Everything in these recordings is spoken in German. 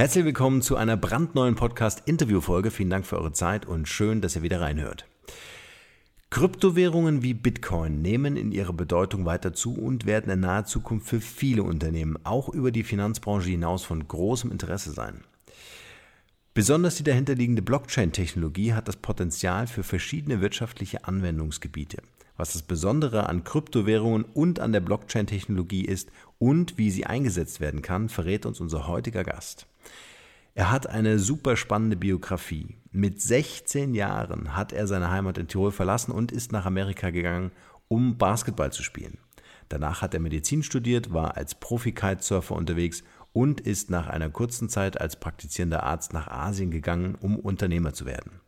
Herzlich willkommen zu einer brandneuen Podcast-Interview-Folge. Vielen Dank für eure Zeit und schön, dass ihr wieder reinhört. Kryptowährungen wie Bitcoin nehmen in ihrer Bedeutung weiter zu und werden in naher Zukunft für viele Unternehmen, auch über die Finanzbranche hinaus, von großem Interesse sein. Besonders die dahinterliegende Blockchain-Technologie hat das Potenzial für verschiedene wirtschaftliche Anwendungsgebiete. Was das Besondere an Kryptowährungen und an der Blockchain-Technologie ist und wie sie eingesetzt werden kann, verrät uns unser heutiger Gast. Er hat eine super spannende Biografie. Mit 16 Jahren hat er seine Heimat in Tirol verlassen und ist nach Amerika gegangen, um Basketball zu spielen. Danach hat er Medizin studiert, war als Profi-Kitesurfer unterwegs und ist nach einer kurzen Zeit als praktizierender Arzt nach Asien gegangen, um Unternehmer zu werden.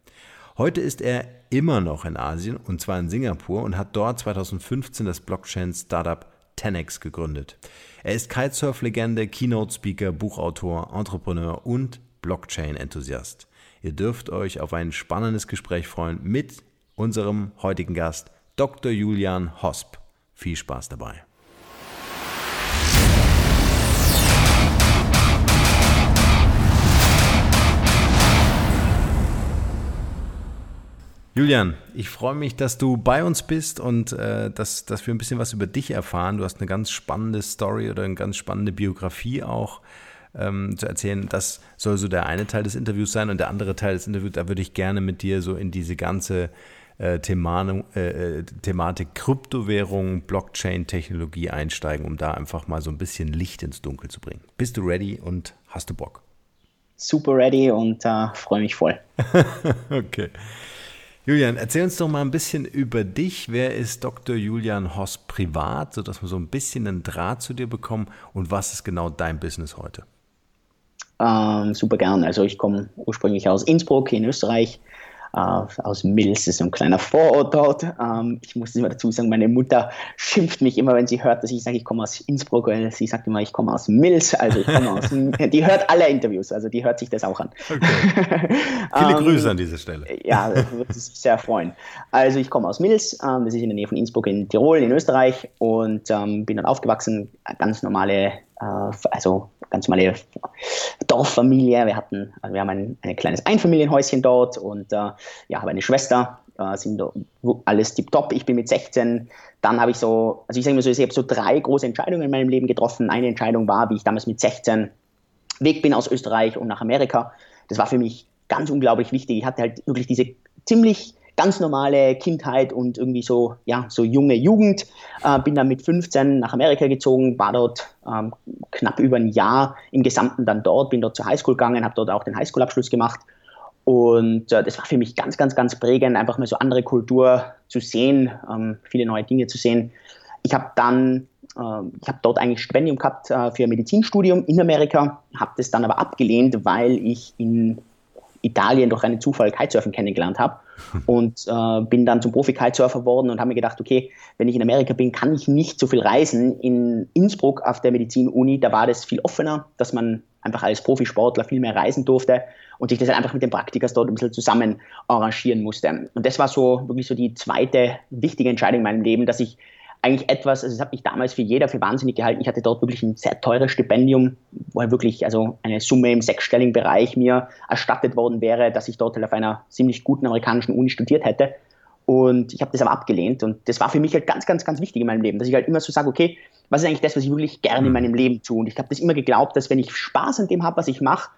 Heute ist er immer noch in Asien und zwar in Singapur und hat dort 2015 das Blockchain-Startup 10x gegründet. Er ist Kitesurf-Legende, Keynote-Speaker, Buchautor, Entrepreneur und Blockchain-Enthusiast. Ihr dürft euch auf ein spannendes Gespräch freuen mit unserem heutigen Gast, Dr. Julian Hosp. Viel Spaß dabei. Julian, ich freue mich, dass du bei uns bist und äh, dass, dass wir ein bisschen was über dich erfahren. Du hast eine ganz spannende Story oder eine ganz spannende Biografie auch ähm, zu erzählen. Das soll so der eine Teil des Interviews sein und der andere Teil des Interviews, da würde ich gerne mit dir so in diese ganze äh, Themane, äh, äh, Thematik Kryptowährung, Blockchain-Technologie einsteigen, um da einfach mal so ein bisschen Licht ins Dunkel zu bringen. Bist du ready und hast du Bock? Super ready und äh, freue mich voll. okay. Julian, erzähl uns doch mal ein bisschen über dich. Wer ist Dr. Julian Hoss privat, sodass wir so ein bisschen einen Draht zu dir bekommen und was ist genau dein Business heute? Ähm, super gern. Also ich komme ursprünglich aus Innsbruck in Österreich, aus Mills, ist so ein kleiner Vorort dort. Ähm, ich muss immer dazu sagen, meine Mutter schimpft mich immer, wenn sie hört, dass ich sage, ich komme aus Innsbruck, weil sie sagt immer, ich komme aus Mills, also ich komme aus, die hört alle Interviews, also die hört sich das auch an. Okay. Viele ähm, Grüße an dieser Stelle. Ja, würde sich sehr freuen. Also ich komme aus Mills, ähm, das ist in der Nähe von Innsbruck in Tirol, in Österreich und bin dann aufgewachsen, ganz normale äh, also ganz normale Dorffamilie. Wir hatten, also wir haben ein, ein kleines Einfamilienhäuschen dort und äh, ja, habe eine Schwester, äh, sind alles tipptopp. Ich bin mit 16, dann habe ich so, also ich sage mal so, ich habe so drei große Entscheidungen in meinem Leben getroffen. Eine Entscheidung war, wie ich damals mit 16 weg bin aus Österreich und nach Amerika. Das war für mich ganz unglaublich wichtig. Ich hatte halt wirklich diese ziemlich ganz normale Kindheit und irgendwie so, ja, so junge Jugend. Äh, bin dann mit 15 nach Amerika gezogen, war dort ähm, knapp über ein Jahr im Gesamten dann dort, bin dort zur Highschool gegangen, habe dort auch den Highschool-Abschluss gemacht Und äh, das war für mich ganz, ganz, ganz prägend, einfach mal so andere Kultur zu sehen, ähm, viele neue Dinge zu sehen. Ich habe dann, äh, ich habe dort eigentlich Stipendium gehabt äh, für ein Medizinstudium in Amerika, habe das dann aber abgelehnt, weil ich in Italien durch einen Zufall Kitesurfen kennengelernt habe und äh, bin dann zum Profi-Kitesurfer geworden und habe mir gedacht, okay, wenn ich in Amerika bin, kann ich nicht so viel reisen. In Innsbruck auf der Medizin-Uni, da war das viel offener, dass man einfach als Profisportler viel mehr reisen durfte und sich das halt einfach mit den Praktikers dort ein bisschen zusammen arrangieren musste. Und das war so wirklich so die zweite wichtige Entscheidung in meinem Leben, dass ich eigentlich etwas, also es hat mich damals für jeder für wahnsinnig gehalten. Ich hatte dort wirklich ein sehr teures Stipendium, wo halt wirklich also eine Summe im sechsstelligen Bereich mir erstattet worden wäre, dass ich dort halt auf einer ziemlich guten amerikanischen Uni studiert hätte. Und ich habe das aber abgelehnt. Und das war für mich halt ganz, ganz, ganz wichtig in meinem Leben, dass ich halt immer so sage, okay, was ist eigentlich das, was ich wirklich gerne in mhm. meinem Leben tue? Und ich habe das immer geglaubt, dass wenn ich Spaß an dem habe, was ich mache,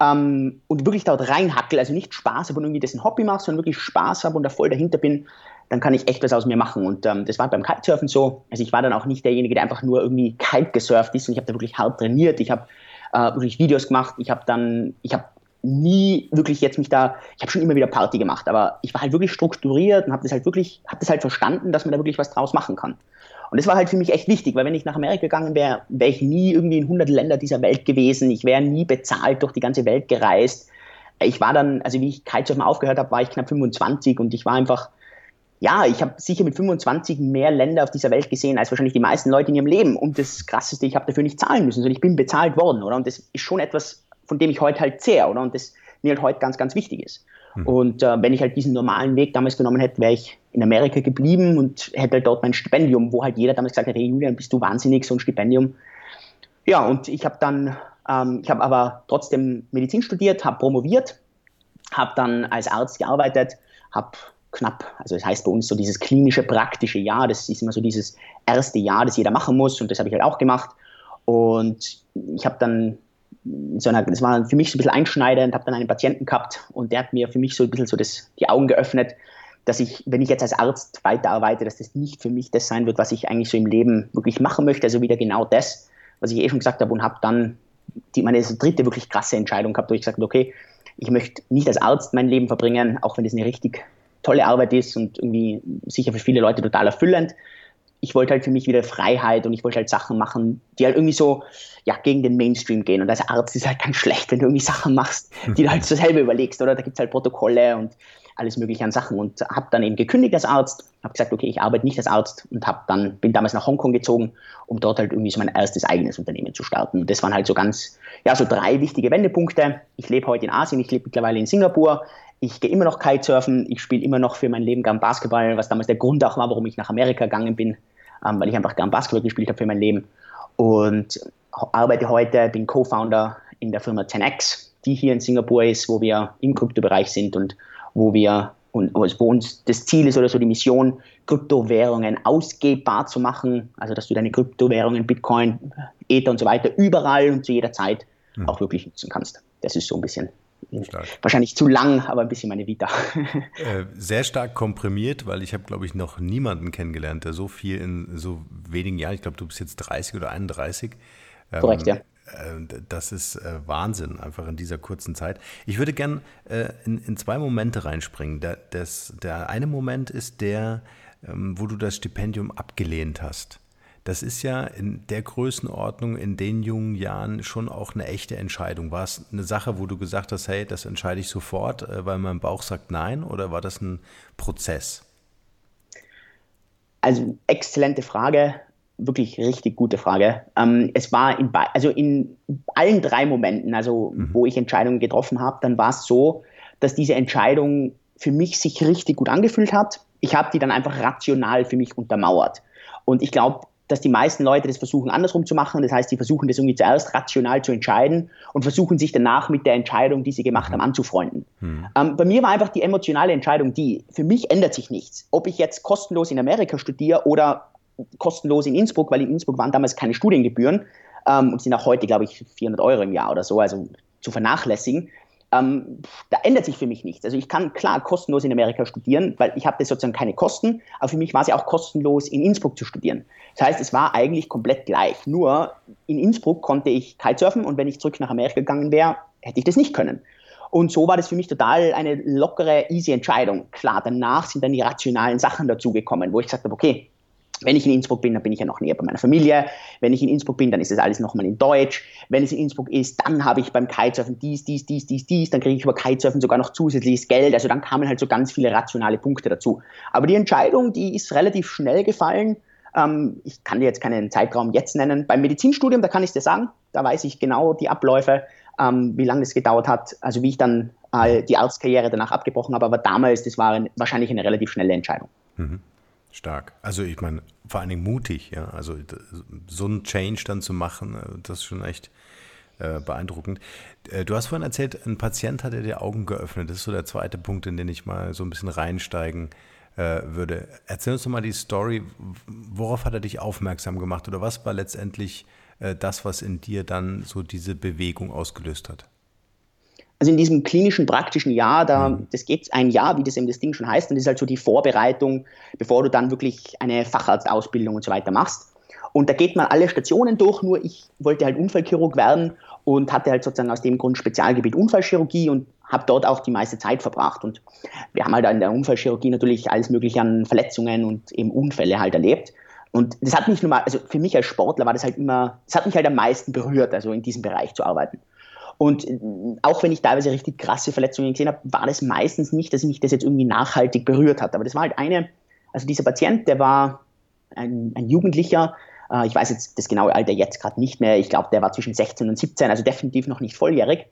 ähm, und wirklich dort reinhackel, also nicht Spaß habe und irgendwie das ein Hobby mache, sondern wirklich Spaß habe und da voll dahinter bin, dann kann ich echt was aus mir machen. Und ähm, das war beim Kitesurfen so. Also ich war dann auch nicht derjenige, der einfach nur irgendwie Kite gesurft ist und ich habe da wirklich hart trainiert. Ich habe äh, wirklich Videos gemacht. Ich habe dann, ich habe nie wirklich jetzt mich da, ich habe schon immer wieder Party gemacht, aber ich war halt wirklich strukturiert und habe das halt wirklich, habe das halt verstanden, dass man da wirklich was draus machen kann. Und das war halt für mich echt wichtig, weil wenn ich nach Amerika gegangen wäre, wäre ich nie irgendwie in 100 Länder dieser Welt gewesen. Ich wäre nie bezahlt durch die ganze Welt gereist. Ich war dann, also wie ich Kitesurfen aufgehört habe, war ich knapp 25 und ich war einfach, ja, ich habe sicher mit 25 mehr Länder auf dieser Welt gesehen als wahrscheinlich die meisten Leute in ihrem Leben. Und das Krasseste, ich habe dafür nicht zahlen müssen, sondern ich bin bezahlt worden, oder? Und das ist schon etwas, von dem ich heute halt zehre, oder? Und das mir halt heute ganz, ganz wichtig ist. Mhm. Und äh, wenn ich halt diesen normalen Weg damals genommen hätte, wäre ich in Amerika geblieben und hätte halt dort mein Stipendium, wo halt jeder damals gesagt hat, hey Julian, bist du wahnsinnig, so ein Stipendium. Ja, und ich habe dann, ähm, ich habe aber trotzdem Medizin studiert, habe promoviert, habe dann als Arzt gearbeitet, habe knapp, also das heißt bei uns so dieses klinische, praktische Jahr, das ist immer so dieses erste Jahr, das jeder machen muss und das habe ich halt auch gemacht. Und ich habe dann so einer, das war für mich so ein bisschen einschneidend, habe dann einen Patienten gehabt und der hat mir für mich so ein bisschen so das, die Augen geöffnet, dass ich, wenn ich jetzt als Arzt weiterarbeite, dass das nicht für mich das sein wird, was ich eigentlich so im Leben wirklich machen möchte, also wieder genau das, was ich eh schon gesagt habe und habe dann die, meine dritte wirklich krasse Entscheidung gehabt, wo ich gesagt habe, okay, ich möchte nicht als Arzt mein Leben verbringen, auch wenn das eine richtig tolle Arbeit ist und irgendwie sicher für viele Leute total erfüllend. Ich wollte halt für mich wieder Freiheit und ich wollte halt Sachen machen, die halt irgendwie so ja, gegen den Mainstream gehen. Und als Arzt ist halt ganz schlecht, wenn du irgendwie Sachen machst, die du halt so selber überlegst, oder? Da gibt es halt Protokolle und alles mögliche an Sachen und habe dann eben gekündigt als Arzt, habe gesagt, okay, ich arbeite nicht als Arzt und habe dann bin damals nach Hongkong gezogen, um dort halt irgendwie so mein erstes eigenes Unternehmen zu starten. Und das waren halt so ganz, ja, so drei wichtige Wendepunkte. Ich lebe heute in Asien, ich lebe mittlerweile in Singapur, ich gehe immer noch Kitesurfen, ich spiele immer noch für mein Leben gern Basketball, was damals der Grund auch war, warum ich nach Amerika gegangen bin, ähm, weil ich einfach gern Basketball gespielt habe für mein Leben. Und arbeite heute, bin Co-Founder in der Firma 10x, die hier in Singapur ist, wo wir im Kryptobereich sind und wo wir und wo uns das Ziel ist oder so die Mission, Kryptowährungen ausgebbar zu machen, also dass du deine Kryptowährungen, Bitcoin, Ether und so weiter überall und zu jeder Zeit mhm. auch wirklich nutzen kannst. Das ist so ein bisschen Stark. Wahrscheinlich zu lang, aber ein bisschen meine Vita. Äh, sehr stark komprimiert, weil ich habe, glaube ich, noch niemanden kennengelernt, der so viel in so wenigen Jahren, ich glaube, du bist jetzt 30 oder 31. Ähm, Korrekt, ja. Ähm, das ist äh, Wahnsinn, einfach in dieser kurzen Zeit. Ich würde gern äh, in, in zwei Momente reinspringen. Der, das, der eine Moment ist der, ähm, wo du das Stipendium abgelehnt hast. Das ist ja in der Größenordnung in den jungen Jahren schon auch eine echte Entscheidung. War es eine Sache, wo du gesagt hast, hey, das entscheide ich sofort, äh, weil mein Bauch sagt nein, oder war das ein Prozess? Also exzellente Frage, wirklich richtig gute Frage. Ähm, es war in, also in allen drei Momenten, also mhm. wo ich Entscheidungen getroffen habe, dann war es so, dass diese Entscheidung für mich sich richtig gut angefühlt hat. Ich habe die dann einfach rational für mich untermauert. Und ich glaube, dass die meisten Leute das versuchen andersrum zu machen. Das heißt, sie versuchen das irgendwie zuerst rational zu entscheiden und versuchen sich danach mit der Entscheidung, die sie gemacht mhm. haben, anzufreunden. Mhm. Ähm, bei mir war einfach die emotionale Entscheidung die, für mich ändert sich nichts. Ob ich jetzt kostenlos in Amerika studiere oder kostenlos in Innsbruck, weil in Innsbruck waren damals keine Studiengebühren ähm, und sind auch heute, glaube ich, 400 Euro im Jahr oder so, also zu vernachlässigen ähm, da ändert sich für mich nichts. Also ich kann klar kostenlos in Amerika studieren, weil ich habe sozusagen keine Kosten, aber für mich war es ja auch kostenlos in Innsbruck zu studieren. Das heißt, es war eigentlich komplett gleich. Nur in Innsbruck konnte ich Kitesurfen und wenn ich zurück nach Amerika gegangen wäre, hätte ich das nicht können. Und so war das für mich total eine lockere, easy Entscheidung. Klar, danach sind dann die rationalen Sachen dazugekommen, wo ich gesagt habe, okay, wenn ich in Innsbruck bin, dann bin ich ja noch näher bei meiner Familie. Wenn ich in Innsbruck bin, dann ist das alles nochmal in Deutsch. Wenn es in Innsbruck ist, dann habe ich beim Kitesurfen dies, dies, dies, dies, dies. Dann kriege ich über Kitesurfen sogar noch zusätzliches Geld. Also dann kamen halt so ganz viele rationale Punkte dazu. Aber die Entscheidung, die ist relativ schnell gefallen. Ähm, ich kann dir jetzt keinen Zeitraum jetzt nennen. Beim Medizinstudium, da kann ich dir sagen, da weiß ich genau die Abläufe ähm, wie lange das gedauert hat, also wie ich dann äh, die Arztkarriere danach abgebrochen habe. Aber damals, das war ein, wahrscheinlich eine relativ schnelle Entscheidung. Mhm. Stark. Also ich meine, vor allen Dingen mutig, ja. Also so einen Change dann zu machen, äh, das ist schon echt äh, beeindruckend. Äh, du hast vorhin erzählt, ein Patient hat dir die Augen geöffnet. Das ist so der zweite Punkt, in den ich mal so ein bisschen reinsteigen würde. Erzähl uns doch mal die Story. Worauf hat er dich aufmerksam gemacht oder was war letztendlich das, was in dir dann so diese Bewegung ausgelöst hat? Also in diesem klinischen, praktischen Jahr, da, mhm. das geht ein Jahr, wie das eben das Ding schon heißt, und das ist halt so die Vorbereitung, bevor du dann wirklich eine Facharztausbildung und so weiter machst. Und da geht man alle Stationen durch, nur ich wollte halt Unfallchirurg werden und hatte halt sozusagen aus dem Grund Spezialgebiet Unfallchirurgie und habe dort auch die meiste Zeit verbracht. Und wir haben halt in der Unfallchirurgie natürlich alles Mögliche an Verletzungen und eben Unfälle halt erlebt. Und das hat mich nun mal, also für mich als Sportler war das halt immer, das hat mich halt am meisten berührt, also in diesem Bereich zu arbeiten. Und äh, auch wenn ich teilweise richtig krasse Verletzungen gesehen habe, war das meistens nicht, dass mich das jetzt irgendwie nachhaltig berührt hat. Aber das war halt eine, also dieser Patient, der war ein, ein Jugendlicher, äh, ich weiß jetzt das genaue Alter jetzt gerade nicht mehr, ich glaube, der war zwischen 16 und 17, also definitiv noch nicht volljährig.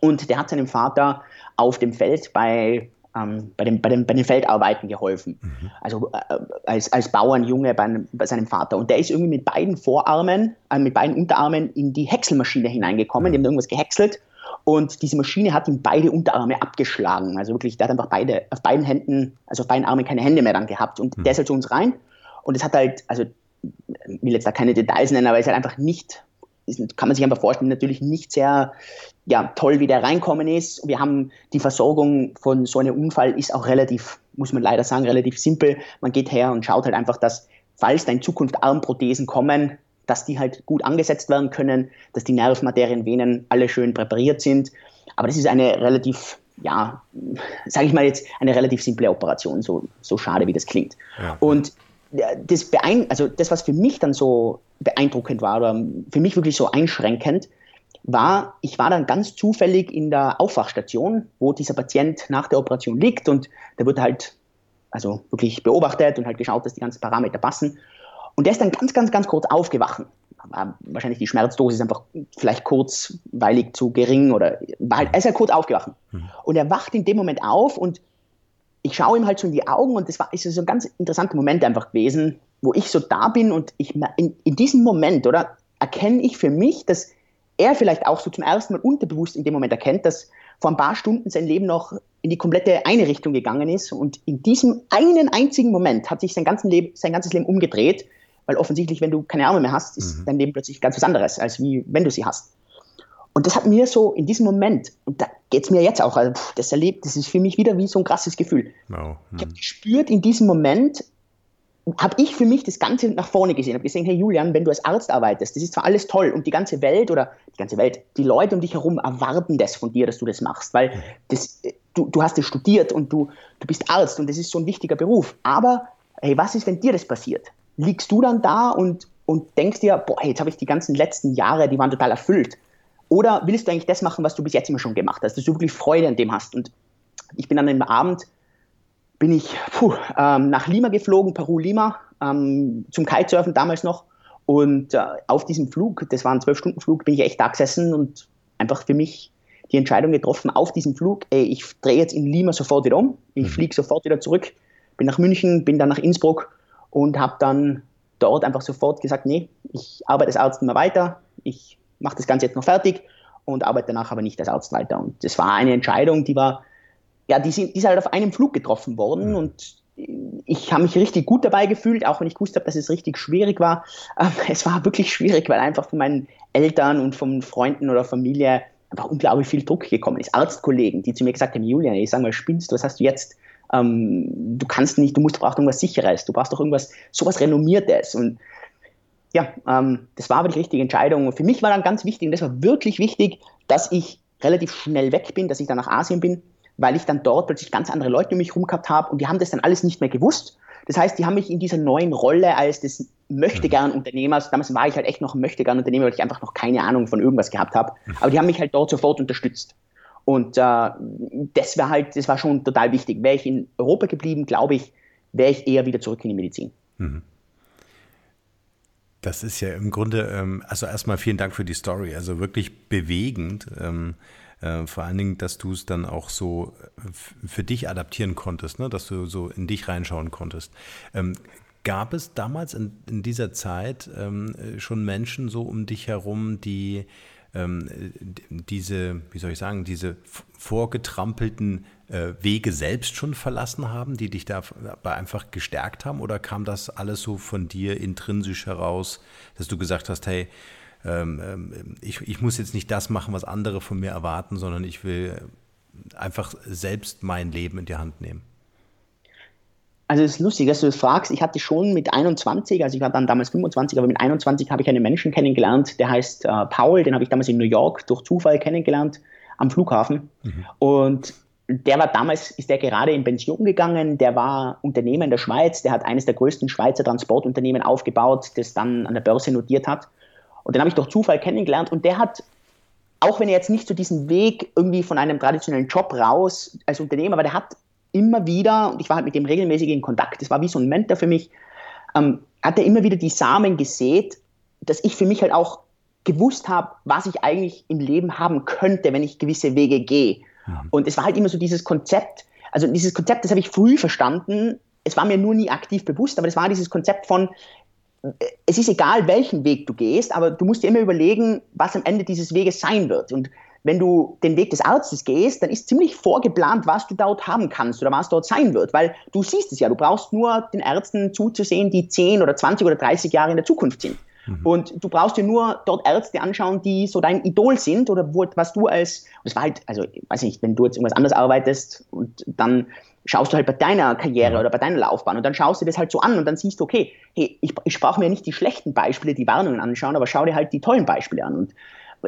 Und der hat seinem Vater auf dem Feld bei ähm, bei, dem, bei, dem, bei den Feldarbeiten geholfen. Mhm. Also äh, als, als Bauernjunge bei, einem, bei, seinem Vater. Und der ist irgendwie mit beiden Vorarmen, äh, mit beiden Unterarmen in die Häckselmaschine hineingekommen. Mhm. Die haben irgendwas gehäckselt. Und diese Maschine hat ihm beide Unterarme abgeschlagen. Also wirklich, der hat einfach beide, auf beiden Händen, also auf beiden Armen keine Hände mehr dann gehabt. Und mhm. der ist halt zu uns rein. Und es hat halt, also ich will jetzt da keine Details nennen, aber es ist halt einfach nicht ist, kann man sich einfach vorstellen, natürlich nicht sehr ja, toll, wie der reinkommen ist. Wir haben die Versorgung von so einem Unfall ist auch relativ, muss man leider sagen, relativ simpel. Man geht her und schaut halt einfach, dass, falls da in Zukunft Armprothesen kommen, dass die halt gut angesetzt werden können, dass die Nervenmaterien, Venen alle schön präpariert sind. Aber das ist eine relativ, ja, sage ich mal jetzt, eine relativ simple Operation, so, so schade wie das klingt. Ja. Und das, beein also das, was für mich dann so beeindruckend war oder für mich wirklich so einschränkend, war, ich war dann ganz zufällig in der Aufwachstation, wo dieser Patient nach der Operation liegt und der wird halt also wirklich beobachtet und halt geschaut, dass die ganzen Parameter passen. Und der ist dann ganz, ganz, ganz kurz aufgewacht. Wahrscheinlich die Schmerzdosis einfach vielleicht kurzweilig zu gering oder war halt, er ist halt kurz aufgewacht. Mhm. Und er wacht in dem Moment auf und ich schaue ihm halt so in die Augen und das war ist so ein ganz interessanter Moment einfach gewesen, wo ich so da bin und ich in, in diesem Moment, oder, erkenne ich für mich, dass er vielleicht auch so zum ersten Mal unterbewusst in dem Moment erkennt, dass vor ein paar Stunden sein Leben noch in die komplette eine Richtung gegangen ist und in diesem einen einzigen Moment hat sich sein, ganzen Leben, sein ganzes Leben umgedreht, weil offensichtlich, wenn du keine Arme mehr hast, ist mhm. dein Leben plötzlich ganz was anderes, als wie wenn du sie hast. Und das hat mir so in diesem Moment, und da geht es mir jetzt auch, also, das erlebt, das ist für mich wieder wie so ein krasses Gefühl. Wow. Mhm. Ich habe gespürt in diesem Moment, habe ich für mich das Ganze nach vorne gesehen, habe gesehen, hey Julian, wenn du als Arzt arbeitest, das ist zwar alles toll und die ganze Welt oder die ganze Welt, die Leute um dich herum erwarten das von dir, dass du das machst, weil das, du, du hast es studiert und du, du bist Arzt und das ist so ein wichtiger Beruf. Aber hey, was ist, wenn dir das passiert? Liegst du dann da und, und denkst dir, boah, jetzt habe ich die ganzen letzten Jahre, die waren total erfüllt. Oder willst du eigentlich das machen, was du bis jetzt immer schon gemacht hast, dass du wirklich Freude an dem hast? Und ich bin an dem Abend bin ich puh, ähm, nach Lima geflogen, Peru-Lima, ähm, zum Kitesurfen damals noch. Und äh, auf diesem Flug, das war ein Zwölf-Stunden-Flug, bin ich echt da gesessen und einfach für mich die Entscheidung getroffen, auf diesem Flug, ey, ich drehe jetzt in Lima sofort wieder um, ich mhm. fliege sofort wieder zurück, bin nach München, bin dann nach Innsbruck und habe dann dort einfach sofort gesagt, nee, ich arbeite als Arzt immer weiter, ich mache das Ganze jetzt noch fertig und arbeite danach aber nicht als Arzt weiter. Und das war eine Entscheidung, die war ja, die, sind, die ist halt auf einem Flug getroffen worden mhm. und ich habe mich richtig gut dabei gefühlt, auch wenn ich gewusst habe, dass es richtig schwierig war. Es war wirklich schwierig, weil einfach von meinen Eltern und von Freunden oder Familie einfach unglaublich viel Druck gekommen ist. Arztkollegen, die zu mir gesagt haben, Julian, ich sag mal, spinnst du, was hast du jetzt? Ähm, du kannst nicht, du musst brauchst irgendwas Sicheres, du brauchst doch irgendwas, sowas Renommiertes. Und ja, ähm, das war aber die richtige Entscheidung. Und für mich war dann ganz wichtig, und das war wirklich wichtig, dass ich relativ schnell weg bin, dass ich dann nach Asien bin, weil ich dann dort plötzlich ganz andere Leute um mich herum gehabt habe und die haben das dann alles nicht mehr gewusst. Das heißt, die haben mich in dieser neuen Rolle als des Möchtegern-Unternehmers, damals war ich halt echt noch ein Möchtegern-Unternehmer, weil ich einfach noch keine Ahnung von irgendwas gehabt habe, aber die haben mich halt dort sofort unterstützt. Und äh, das war halt, das war schon total wichtig. Wäre ich in Europa geblieben, glaube ich, wäre ich eher wieder zurück in die Medizin. Mhm. Das ist ja im Grunde, ähm, also erstmal vielen Dank für die Story, also wirklich bewegend. Ähm, äh, vor allen Dingen, dass du es dann auch so äh, für dich adaptieren konntest, ne? dass du so in dich reinschauen konntest. Ähm, gab es damals in, dieser Zeit ähm, schon Menschen so um dich herum, die ähm, diese, wie soll ich sagen, diese vorgetrampelten äh, Wege selbst schon verlassen haben, die dich dabei einfach gestärkt haben? Oder kam das alles so von dir intrinsisch heraus, dass du gesagt hast, hey, ähm, ähm, ich, ich muss jetzt nicht das machen, was andere von mir erwarten, sondern ich will einfach selbst mein Leben in die Hand nehmen? Also es ist lustig, dass du das fragst. Ich hatte schon mit 21, also ich war dann damals 25, aber mit 21 habe ich einen Menschen kennengelernt, der heißt äh, Paul, den habe ich damals in New York durch Zufall kennengelernt am Flughafen. Mhm. Und der war damals, ist der gerade in Pension gegangen, der war Unternehmer in der Schweiz, der hat eines der größten Schweizer Transportunternehmen aufgebaut, das dann an der Börse notiert hat. Und den habe ich durch Zufall kennengelernt und der hat, auch wenn er jetzt nicht so diesen Weg irgendwie von einem traditionellen Job raus als Unternehmer, aber der hat immer wieder, und ich war halt mit dem regelmäßig in Kontakt, das war wie so ein Mentor für mich, ähm, hat er immer wieder die Samen gesät, dass ich für mich halt auch gewusst habe, was ich eigentlich im Leben haben könnte, wenn ich gewisse Wege gehe. Ja. Und es war halt immer so dieses Konzept, also dieses Konzept, das habe ich früh verstanden, es war mir nur nie aktiv bewusst, aber es war dieses Konzept von, äh, es ist egal, welchen Weg du gehst, aber du musst dir immer überlegen, was am Ende dieses Weges sein wird. Und wenn du den Weg des Arztes gehst, dann ist ziemlich vorgeplant, was du dort haben kannst oder was dort sein wird, weil du siehst es ja, du brauchst nur den Ärzten zuzusehen, die 10 oder 20 oder 30 Jahre in der Zukunft sind. Mhm. Und du brauchst dir nur dort Ärzte anschauen, die so dein Idol sind oder wo, was du als, das war halt, also, weiß nicht, wenn du jetzt irgendwas anderes arbeitest und dann schaust du halt bei deiner Karriere oder bei deiner Laufbahn und dann schaust du das halt so an und dann siehst du, okay, hey, ich, ich brauche mir nicht die schlechten Beispiele, die Warnungen anschauen, aber schau dir halt die tollen Beispiele an. Und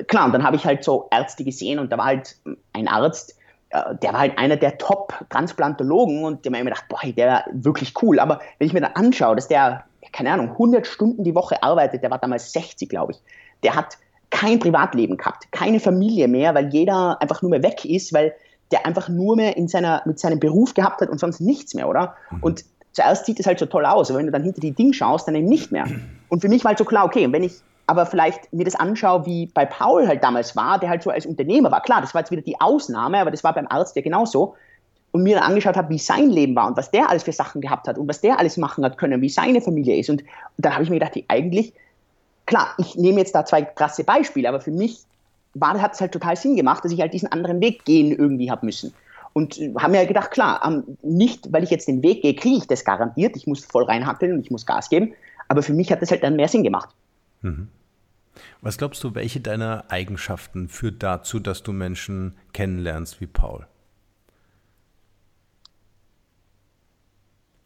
klar, und dann habe ich halt so Ärzte gesehen und da war halt ein Arzt, äh, der war halt einer der Top-Transplantologen und der mir immer gedacht, boah, der war wirklich cool. Aber wenn ich mir dann anschaue, dass der, keine Ahnung, 100 Stunden die Woche arbeitet, der war damals 60, glaube ich, der hat kein Privatleben gehabt, keine Familie mehr, weil jeder einfach nur mehr weg ist, weil der einfach nur mehr in seiner, mit seinem Beruf gehabt hat und sonst nichts mehr, oder? Mhm. Und zuerst sieht es halt so toll aus, aber wenn du dann hinter die Dinge schaust, dann eben nicht mehr. Und für mich war halt so klar, okay, wenn ich aber vielleicht mir das anschaue, wie bei Paul halt damals war, der halt so als Unternehmer war. Klar, das war jetzt wieder die Ausnahme, aber das war beim Arzt ja genauso. Und mir dann angeschaut habe, wie sein Leben war und was der alles für Sachen gehabt hat und was der alles machen hat können, wie seine Familie ist. Und, und dann habe ich mir gedacht, eigentlich, klar, ich nehme jetzt da zwei krasse Beispiele, aber für mich war, hat es halt total Sinn gemacht, dass ich halt diesen anderen Weg gehen irgendwie habe müssen. Und äh, haben mir halt gedacht, klar, nicht, weil ich jetzt den Weg gehe, kriege ich das garantiert. Ich muss voll reinhackeln und ich muss Gas geben. Aber für mich hat das halt dann mehr Sinn gemacht. Mhm. Was glaubst du, welche deiner Eigenschaften führt dazu, dass du Menschen kennenlernst wie Paul?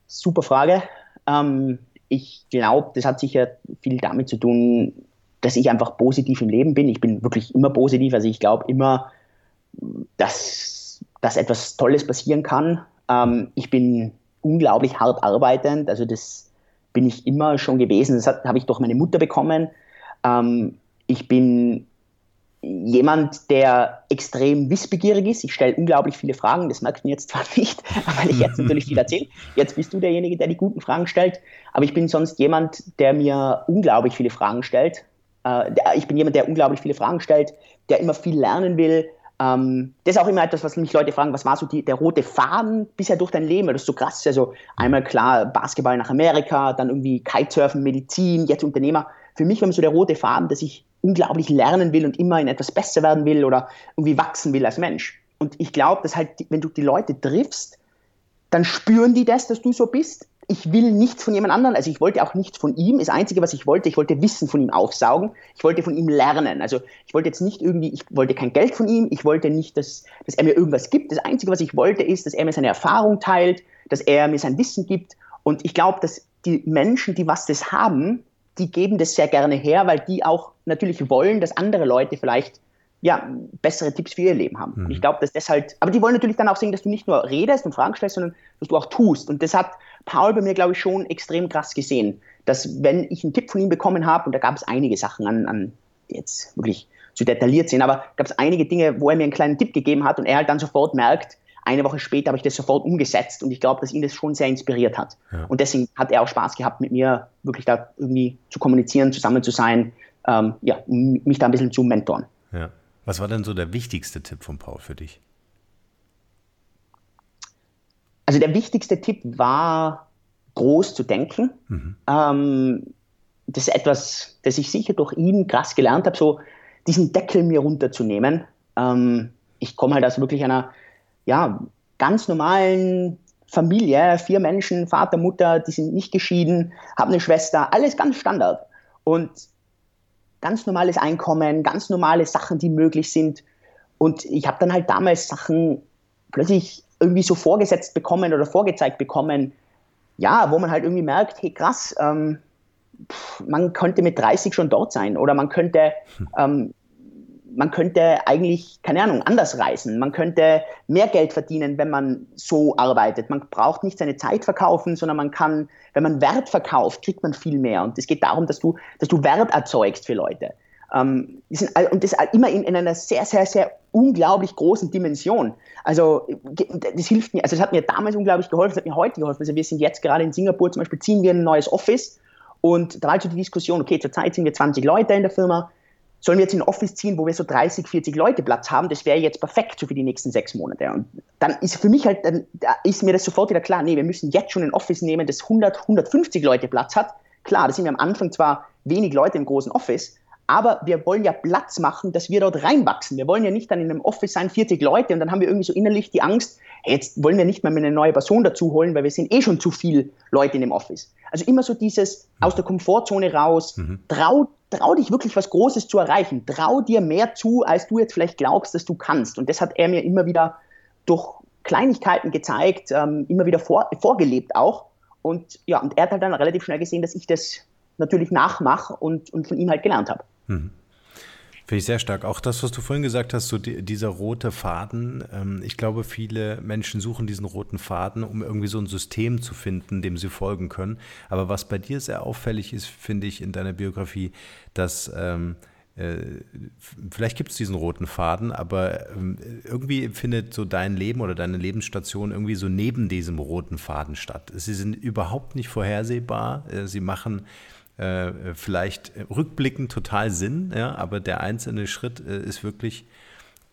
Super Frage. Ähm, ich glaube, das hat sicher viel damit zu tun, dass ich einfach positiv im Leben bin. Ich bin wirklich immer positiv. Also ich glaube immer, dass, dass etwas Tolles passieren kann. Ähm, ich bin unglaublich hart arbeitend. Also das bin ich immer schon gewesen. Das habe ich durch meine Mutter bekommen. Ähm, ich bin jemand, der extrem wissbegierig ist. Ich stelle unglaublich viele Fragen, das merkt man jetzt zwar nicht, weil ich jetzt natürlich viel erzähle. Jetzt bist du derjenige, der die guten Fragen stellt. Aber ich bin sonst jemand, der mir unglaublich viele Fragen stellt. Äh, ich bin jemand, der unglaublich viele Fragen stellt, der immer viel lernen will, ähm, das ist auch immer etwas, was mich Leute fragen, was war so die, der rote Faden bisher durch dein Leben? Das ist so krass. Also einmal klar Basketball nach Amerika, dann irgendwie Kitesurfen, Medizin, jetzt Unternehmer. Für mich war so der rote Faden, dass ich unglaublich lernen will und immer in etwas besser werden will oder irgendwie wachsen will als Mensch. Und ich glaube, dass halt, wenn du die Leute triffst, dann spüren die das, dass du so bist ich will nichts von jemand anderem, also ich wollte auch nichts von ihm. Das Einzige, was ich wollte, ich wollte Wissen von ihm aufsaugen. Ich wollte von ihm lernen. Also ich wollte jetzt nicht irgendwie, ich wollte kein Geld von ihm, ich wollte nicht, dass, dass er mir irgendwas gibt. Das Einzige, was ich wollte, ist, dass er mir seine Erfahrung teilt, dass er mir sein Wissen gibt. Und ich glaube, dass die Menschen, die was das haben, die geben das sehr gerne her, weil die auch natürlich wollen, dass andere Leute vielleicht ja, bessere Tipps für ihr Leben haben. Mhm. ich glaube, dass das halt, aber die wollen natürlich dann auch sehen, dass du nicht nur redest und Fragen stellst, sondern dass du auch tust. Und das hat Paul bei mir, glaube ich, schon extrem krass gesehen, dass wenn ich einen Tipp von ihm bekommen habe, und da gab es einige Sachen an, an jetzt wirklich zu detailliert sind, aber gab es einige Dinge, wo er mir einen kleinen Tipp gegeben hat und er halt dann sofort merkt, eine Woche später habe ich das sofort umgesetzt und ich glaube, dass ihn das schon sehr inspiriert hat. Ja. Und deswegen hat er auch Spaß gehabt, mit mir wirklich da irgendwie zu kommunizieren, zusammen zu sein, ähm, ja, mich da ein bisschen zu mentoren. Ja. Was war denn so der wichtigste Tipp von Paul für dich? Also der wichtigste Tipp war, groß zu denken. Mhm. Ähm, das ist etwas, das ich sicher durch ihn krass gelernt habe, so diesen Deckel mir runterzunehmen. Ähm, ich komme halt aus wirklich einer ja, ganz normalen Familie, vier Menschen, Vater, Mutter, die sind nicht geschieden, haben eine Schwester, alles ganz Standard. Und ganz normales Einkommen, ganz normale Sachen, die möglich sind. Und ich habe dann halt damals Sachen plötzlich irgendwie so vorgesetzt bekommen oder vorgezeigt bekommen, ja, wo man halt irgendwie merkt, hey krass, ähm, pff, man könnte mit 30 schon dort sein oder man könnte hm. ähm, man könnte eigentlich, keine Ahnung, anders reisen. Man könnte mehr Geld verdienen, wenn man so arbeitet. Man braucht nicht seine Zeit verkaufen, sondern man kann, wenn man Wert verkauft, kriegt man viel mehr. Und es geht darum, dass du, dass du Wert erzeugst für Leute. Ähm, und das immer in, in, einer sehr, sehr, sehr unglaublich großen Dimension. Also das hilft mir, also das hat mir damals unglaublich geholfen, das hat mir heute geholfen. Also wir sind jetzt gerade in Singapur zum Beispiel, ziehen wir ein neues Office und da war halt so die Diskussion, okay, zurzeit sind wir 20 Leute in der Firma, sollen wir jetzt in ein Office ziehen, wo wir so 30, 40 Leute Platz haben, das wäre jetzt perfekt so für die nächsten sechs Monate. Und dann ist für mich halt, dann ist mir das sofort wieder klar, nee, wir müssen jetzt schon ein Office nehmen, das 100, 150 Leute Platz hat. Klar, da sind wir am Anfang zwar wenig Leute im großen Office, aber wir wollen ja Platz machen, dass wir dort reinwachsen. Wir wollen ja nicht dann in einem Office sein, 40 Leute, und dann haben wir irgendwie so innerlich die Angst, jetzt wollen wir nicht mal eine neue Person dazu holen, weil wir sind eh schon zu viele Leute in dem Office. Also immer so dieses aus der Komfortzone raus, mhm. trau, trau dich wirklich was Großes zu erreichen, trau dir mehr zu, als du jetzt vielleicht glaubst, dass du kannst. Und das hat er mir immer wieder durch Kleinigkeiten gezeigt, ähm, immer wieder vor, vorgelebt auch. Und ja, und er hat halt dann relativ schnell gesehen, dass ich das natürlich nachmache und, und von ihm halt gelernt habe. Mhm. Finde ich sehr stark. Auch das, was du vorhin gesagt hast, so die, dieser rote Faden. Ähm, ich glaube, viele Menschen suchen diesen roten Faden, um irgendwie so ein System zu finden, dem sie folgen können. Aber was bei dir sehr auffällig ist, finde ich in deiner Biografie, dass ähm, äh, vielleicht gibt es diesen roten Faden, aber ähm, irgendwie findet so dein Leben oder deine Lebensstation irgendwie so neben diesem roten Faden statt. Sie sind überhaupt nicht vorhersehbar. Äh, sie machen äh, vielleicht rückblickend total Sinn, ja, aber der einzelne Schritt äh, ist wirklich,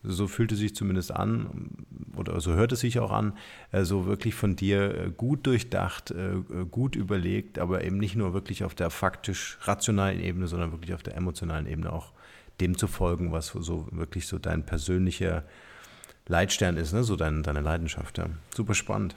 so fühlt es sich zumindest an, oder so hört es sich auch an, äh, so wirklich von dir äh, gut durchdacht, äh, gut überlegt, aber eben nicht nur wirklich auf der faktisch rationalen Ebene, sondern wirklich auf der emotionalen Ebene auch dem zu folgen, was so wirklich so dein persönlicher Leitstern ist, ne? so dein, deine Leidenschaft. Ja. Super spannend.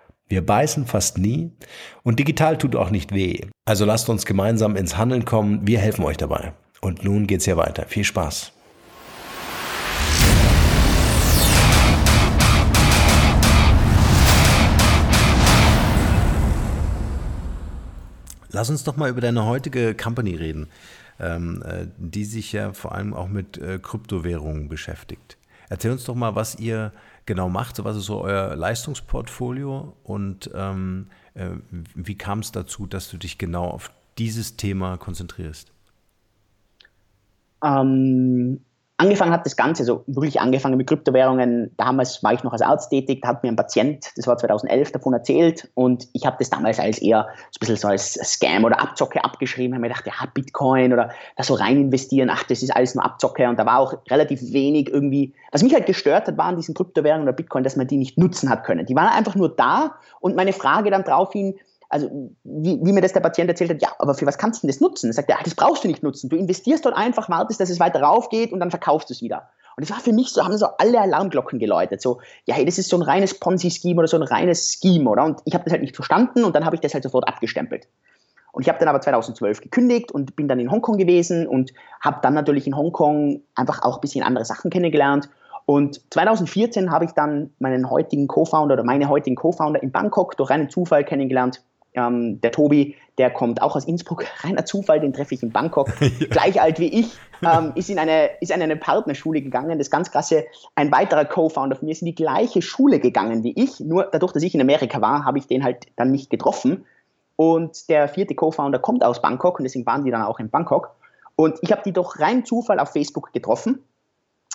Wir beißen fast nie und digital tut auch nicht weh. Also lasst uns gemeinsam ins Handeln kommen. Wir helfen euch dabei. Und nun geht's hier weiter. Viel Spaß. Lass uns doch mal über deine heutige Company reden, ähm, äh, die sich ja vor allem auch mit äh, Kryptowährungen beschäftigt. Erzähl uns doch mal, was ihr genau macht. Was ist so euer Leistungsportfolio und ähm, äh, wie kam es dazu, dass du dich genau auf dieses Thema konzentrierst? ähm, angefangen hat das Ganze, also wirklich angefangen mit Kryptowährungen, damals war ich noch als Arzt tätig, da hat mir ein Patient, das war 2011, davon erzählt. Und ich habe das damals als eher so ein bisschen so als Scam oder Abzocke abgeschrieben, habe mir gedacht, ja, Bitcoin oder da so rein investieren, ach, das ist alles nur Abzocke. Und da war auch relativ wenig irgendwie, was mich halt gestört hat, waren diesen Kryptowährungen oder Bitcoin, dass man die nicht nutzen hat können. Die waren einfach nur da. Und meine Frage dann drauf hin, also wie, wie, mir das der Patient erzählt hat, ja, aber für was kannst du denn das nutzen? Er sagt, ja, das brauchst du nicht nutzen. Du investierst dort einfach, wartest, dass es weiter raufgeht und dann verkaufst du es wieder. Und das war für mich so, haben so alle Alarmglocken geläutet. So, ja, hey, das ist so ein reines Ponzi-Scheme oder so ein reines Scheme, oder? Und ich habe das halt nicht verstanden und dann habe ich das halt sofort abgestempelt. Und ich habe dann aber 2012 gekündigt und bin dann in Hongkong gewesen und habe dann natürlich in Hongkong einfach auch ein bisschen andere Sachen kennengelernt. Und 2014 habe ich dann meinen heutigen Co-Founder oder meine heutigen Co-Founder in Bangkok durch einen Zufall kennengelernt. Ähm, der Tobi, der kommt auch aus Innsbruck, reiner Zufall, den treffe ich in Bangkok, ja. gleich alt wie ich, ähm, ist, in eine, ist in eine Partnerschule gegangen. Das ganz krasse, ein weiterer Co-Founder von mir ist in die gleiche Schule gegangen wie ich, nur dadurch, dass ich in Amerika war, habe ich den halt dann nicht getroffen. Und der vierte Co-Founder kommt aus Bangkok und deswegen waren die dann auch in Bangkok. Und ich habe die durch rein Zufall auf Facebook getroffen,